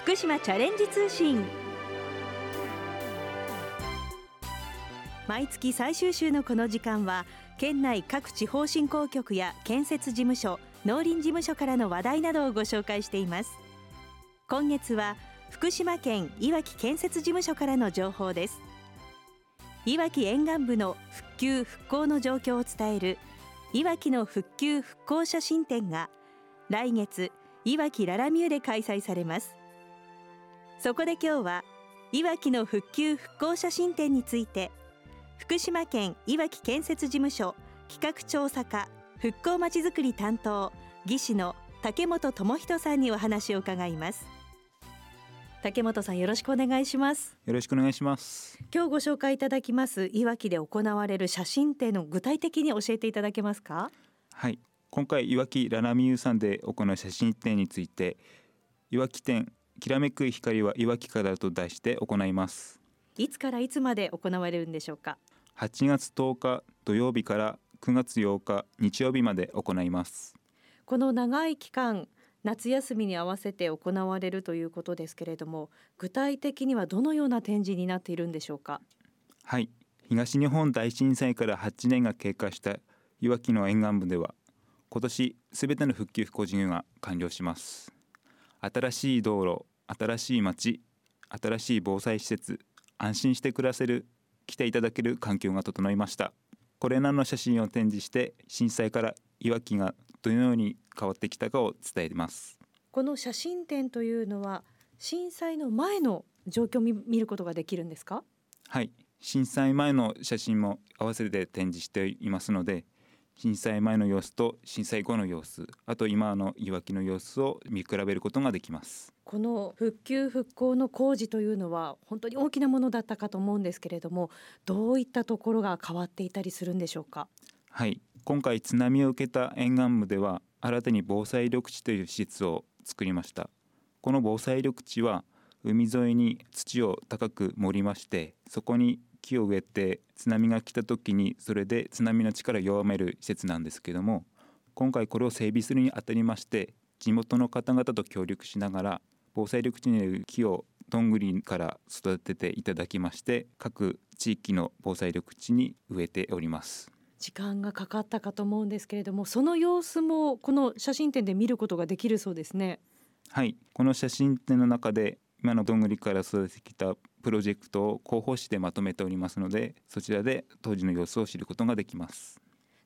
福島チャレンジ通信。毎月最終週のこの時間は県内各地方振興局や建設事務所農林事務所からの話題などをご紹介しています。今月は福島県いわき建設事務所からの情報です。いわき沿岸部の復旧復興の状況を伝えるいわきの復旧復興写真展が来月いわきララミューで開催されます。そこで今日はいわきの復旧復興写真展について福島県いわき建設事務所企画調査課復興まちづくり担当技師の竹本智人さんにお話を伺います。竹本さんよろしくお願いします。よろしくお願いします。今日ご紹介いただきますいわきで行われる写真展の具体的に教えていただけますか？はい。今回いわきラナミユさんで行う写真展についていわき展きらめく光はいわきからと題して行います。いつからいつまで行われるんでしょうか？8月10日土曜日から9月8日日曜日まで行います。この長い期間夏休みに合わせて行われるということですけれども具体的にはどのような展示になっているんでしょうか？はい。東日本大震災から8年が経過したいわきの沿岸部では今年すべての復旧復興事業が完了します。新しい道路新しい町新しい防災施設安心して暮らせる来ていただける環境が整いました。これらの写真を展示して震災からいわきがどのように変わってきたかを伝えます。この写真展というのは震災の前の状況を見ることができるんですか？はい。震災前の写真も合わせて展示していますので震災前の様子と震災後の様子あと今のいわきの様子を見比べることができます。この復旧復興の工事というのは本当に大きなものだったかと思うんですけれどもどういったところが変わっていたりするんでしょうか？はい。今回津波を受けた沿岸部では新たに防災緑地という施設を作りました。この防災緑地は海沿いに土を高く盛りましてそこに木を植えて津波が来た時にそれで津波の力を弱める施設なんですけども今回これを整備するにあたりまして地元の方々と協力しながら防災緑地にある木をどんぐりから育てていただきまして各地域の防災緑地に植えております。時間がかかったかと思うんですけれどもその様子もこの写真展で見ることができるそうですね。はい。この写真展の中で今のどんぐりから育ててきたプロジェクトを広報誌でまとめておりますのでそちらで当時の様子を知ることができます。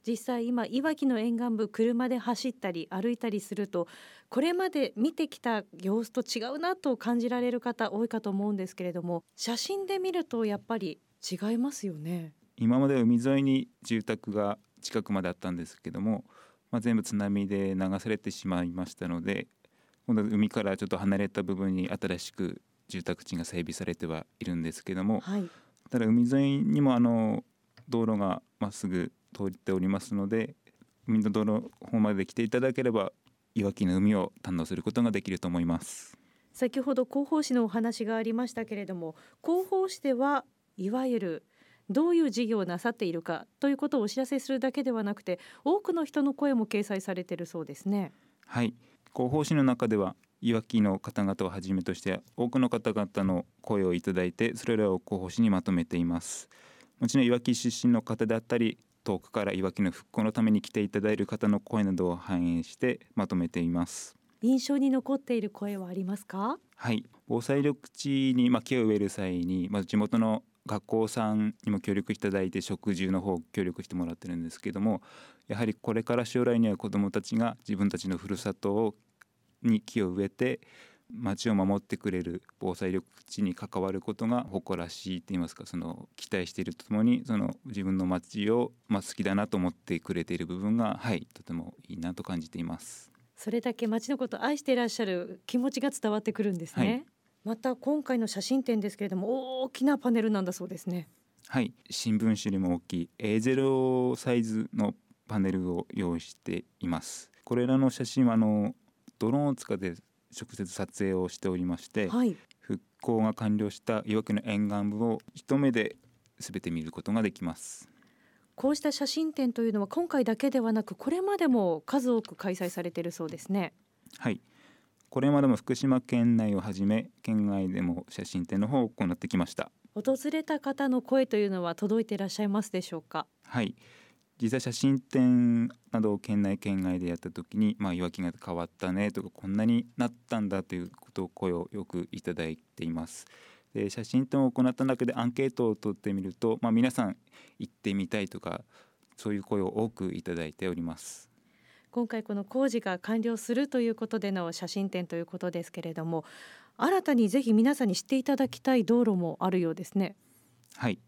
実際今いわきの沿岸部車で走ったり歩いたりするとこれまで見てきた様子と違うなと感じられる方多いかと思うんですけれども写真で見るとやっぱり違いますよね。今まで海沿いに住宅が近くまであったんですけども、まあ、全部津波で流されてしまいましたので今度は海からちょっと離れた部分に新しく住宅地が整備されてはいるんですけども、はい、ただ海沿いにもあの道路がまっすぐ通っておりますので海の道路方まで来ていただければいわきの海を堪能することができると思います。先ほど広報誌のお話がありましたけれども広報誌ではいわゆるどういう事業をなさっているかということをお知らせするだけではなくて多くの人の声も掲載されているそうですね。はい。広報誌の中ではいわきの方々をはじめとして多くの方々の声をいただいてそれらを広報誌にまとめています。もちろんいわき出身の方であったり遠くからいわきの復興のために来ていただいる方の声などを反映してまとめています。印象に残っている声はありますか？はい。防災緑地にま木を植える際にまず地元の学校さんにも協力いただいて植樹の方協力してもらってるんですけどもやはりこれから将来には子どもたちが自分たちのふるさとをに木を植えて町を守ってくれる防災緑地に関わることが誇らしいと言いますかその期待しているとともにその自分の町を、まあ、好きだなと思ってくれている部分がはいとてもいいなと感じています。それだけ町のことを愛していらっしゃる気持ちが伝わってくるんですね、はい、また今回の写真展ですけれども大きなパネルなんだそうですね。はい。新聞紙よりも大きい A0 サイズのパネルを用意しています。これらの写真はあのドローンを使って直接撮影をしておりまして、はい、復興が完了したいわきの沿岸部を一目で全て見ることができます。こうした写真展というのは今回だけではなくこれまでも数多く開催されているそうですね。はい。これまでも福島県内をはじめ県外でも写真展の方を行ってきました。訪れた方の声というのは届いていらっしゃいますでしょうか？はい実際写真展などを県内県外でやった時に、まあ、いわきが変わったねとかこんなになったんだということを声をよくいただいています。で写真展を行った中でアンケートを取ってみると、まあ、皆さん行ってみたいとかそういう声を多くいただいております。今回この工事が完了するということでの写真展ということですけれども新たにぜひ皆さんに知っていただきたい道路もあるようですね。はい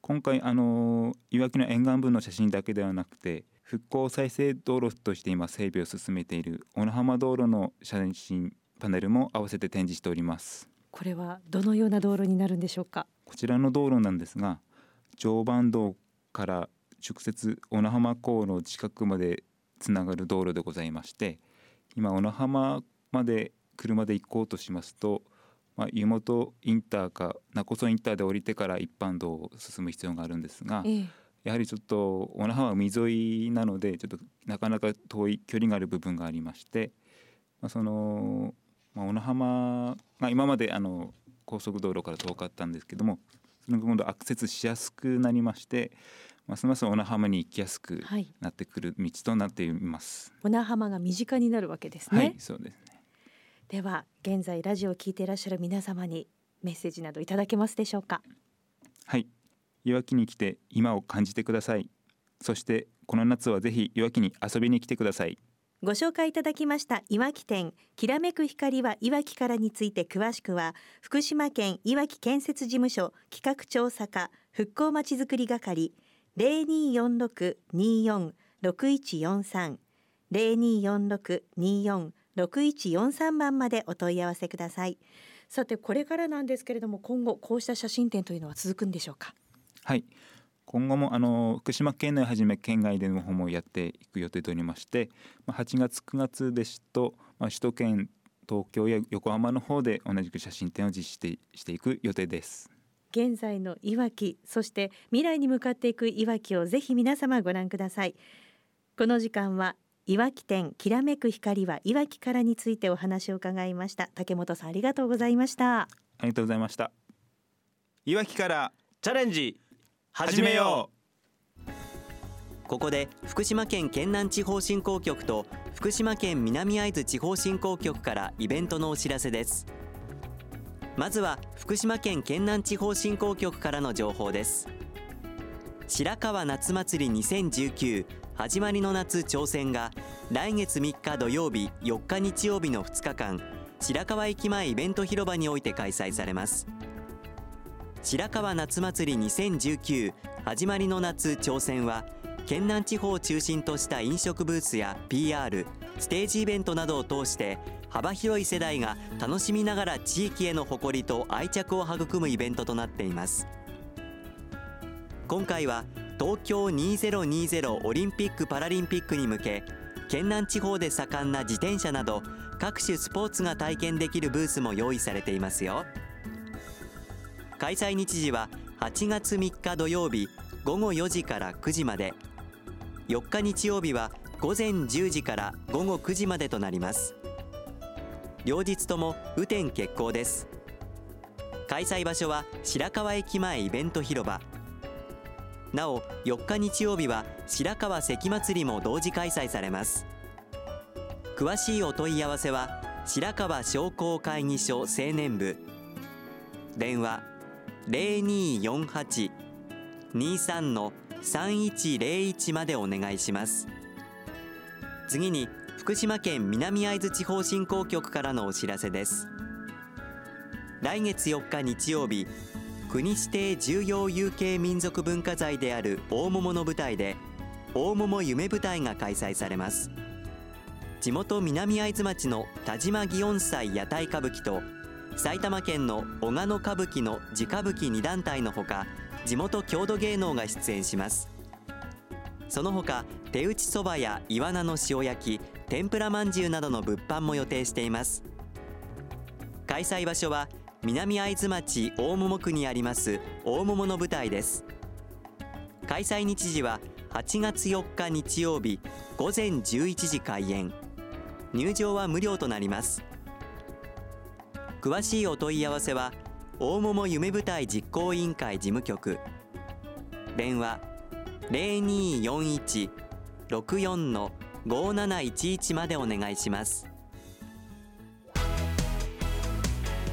今回あのいわきの沿岸部の写真だけではなくて復興再生道路として今整備を進めている小野浜道路の写真パネルも合わせて展示しております。これはどのような道路になるんでしょうか？こちらの道路なんですが常磐道から直接小野浜港の近くまでつながる道路でございまして今小野浜まで車で行こうとしますと、まあ、湯本インターか勿来インターで降りてから一般道を進む必要があるんですが、ええ、やはりちょっと小野浜は海沿いなのでちょっとなかなか遠い距離がある部分がありまして、まあ、その、まあ、小野浜が今まであの高速道路から遠かったんですけどもその今度アクセスしやすくなりましてますます小名浜に行きやすくなってくる道となっています。小名浜が身近になるわけですね。はい、そうですね。では現在ラジオを聞いていらっしゃる皆様にメッセージなどいただけますでしょうか？はい、いわきに来て今を感じてください。そしてこの夏はぜひいわきに遊びに来てください。ご紹介いただきましたいわき店きらめく光はいわきからについて詳しくは福島県いわき建設事務所企画調査課復興まちづくり係零二四六二四六一四三零二四六二四六一四三番までお問い合わせください。さてこれからなんですけれども今後こうした写真展というのは続くんでしょうか？はい。今後もあの福島県内はじめ県外での方もやっていく予定でおりまして8月9月ですと、まあ、首都圏東京や横浜の方で同じく写真展を実施してしていく予定です。現在のいわきそして未来に向かっていくいわきをぜひ皆様ご覧ください。この時間はいわき店きらめく光はいわきからについてお話を伺いました。竹本さんありがとうございました。ありがとうございました。いわきからチャレンジ始めよう。ここで福島県県南地方振興局と福島県南会津地方振興局からイベントのお知らせです。まずは福島県県南地方振興局からの情報です白川夏祭り2019始まりの夏挑戦が来月3日土曜日4日日曜日の2日間白川駅前イベント広場において開催されます。白川夏祭り2019始まりの夏挑戦は県南地方を中心とした飲食ブースや PR ステージイベントなどを通して幅広い世代が楽しみながら地域への誇りと愛着を育むイベントとなっています。今回は東京2020オリンピック・パラリンピックに向け県南地方で盛んな自転車など各種スポーツが体験できるブースも用意されていますよ。開催日時は8月3日土曜日午後4時から9時まで。4日日曜日は午前10時から午後9時までとなります。両日とも雨天決行です。開催場所は白河駅前イベント広場。なお4日日曜日は白河関祭りも同時開催されます。詳しいお問い合わせは白河商工会議所青年部。電話0248-23の3101までお願いします。次に福島県南会津地方振興局からのお知らせです。来月4日日曜日国指定重要有形民族文化財である大桃の舞台で大桃夢舞台が開催されます。地元南会津町の田島祇園祭屋台歌舞伎と埼玉県の小鹿野歌舞伎の地歌舞伎2団体のほか地元郷土芸能が出演します。その他手打ちそばやイワナの塩焼き天ぷらまんじゅうなどの物販も予定しています。開催場所は南会津町大桃区にあります大桃の舞台です。開催日時は8月4日日曜日午前11時開演。入場は無料となります。詳しいお問い合わせは大桃夢舞台実行委員会事務局。電話0241-64-5711までお願いします。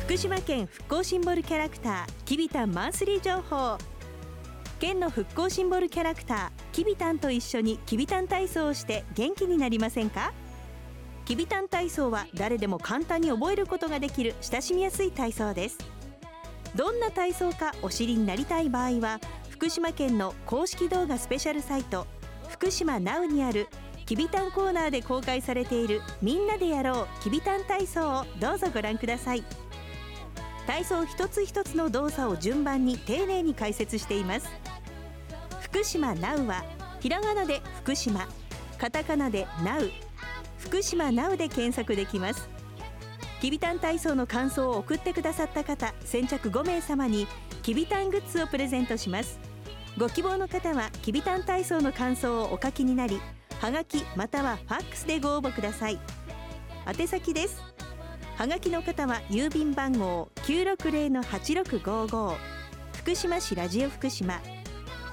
福島県復興シンボルキャラクターきびたんマンスリー情報。県の復興シンボルキャラクターきびたんと一緒にきびたん体操をして元気になりませんか？きびたん体操は誰でも簡単に覚えることができる親しみやすい体操です。どんな体操かお知りになりたい場合は福島県の公式動画スペシャルサイト福島 NOW にあるきびたんコーナーで公開されているみんなでやろうきびたん体操をどうぞご覧ください。体操一つ一つの動作を順番に丁寧に解説しています。福島 NOW はひらがなで福島カタカナで NOW 福島 NOW で検索できます。きびたん体操の感想を送ってくださった方先着5名様にきびたんグッズをプレゼントします。ご希望の方はきびたん体操の感想をお書きになりはがきまたはファックスでご応募ください。宛先です。はがきの方は郵便番号960-8655福島市ラジオ福島。フ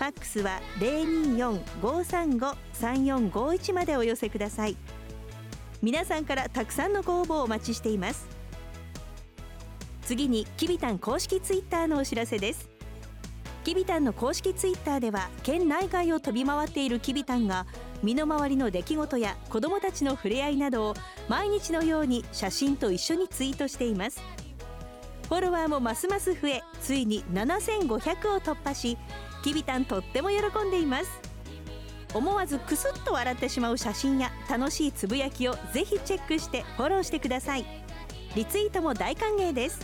ァックスは024-535-3451までお寄せください。皆さんからたくさんのご応募をお待ちしています。次にきびたん公式ツイッターのお知らせです。きびたんの公式ツイッターでは県内外を飛び回っているきびたんが身の回りの出来事や子どもたちの触れ合いなどを毎日のように写真と一緒にツイートしています。フォロワーもますます増えついに7500を突破しきびたんとっても喜んでいます。思わずクスッと笑ってしまう写真や楽しいつぶやきをぜひチェックしてフォローしてください。リツイートも大歓迎です。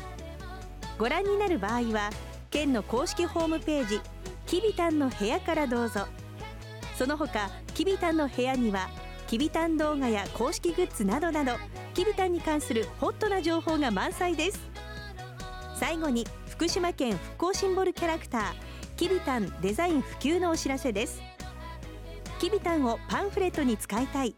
ご覧になる場合は県の公式ホームページきびたんの部屋からどうぞ。その他きびたんの部屋にはきびたん動画や公式グッズなどなどきびたんに関するホットな情報が満載です。最後に福島県復興シンボルキャラクターきびたんデザイン普及のお知らせです。きびたんをパンフレットに使いたい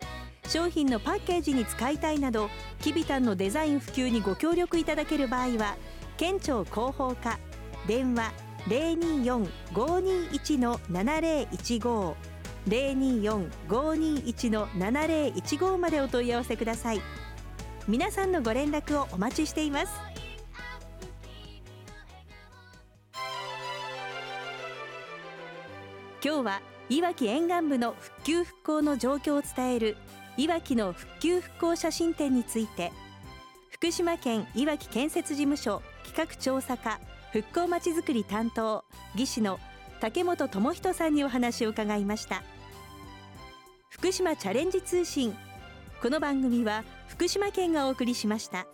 商品のパッケージに使いたいなどきびたんのデザイン普及にご協力いただける場合は県庁広報課電話024-521-7015 024-521-7015までお問い合わせください。皆さんのご連絡をお待ちしています。今日はいわき沿岸部の復旧復興の状況を伝えるいわきの復旧復興写真展について福島県いわき建設事務所企画調査課復興まちづくり担当技師の竹本智人さんにお話を伺いました福島チャレンジ通信この番組は福島県がお送りしました。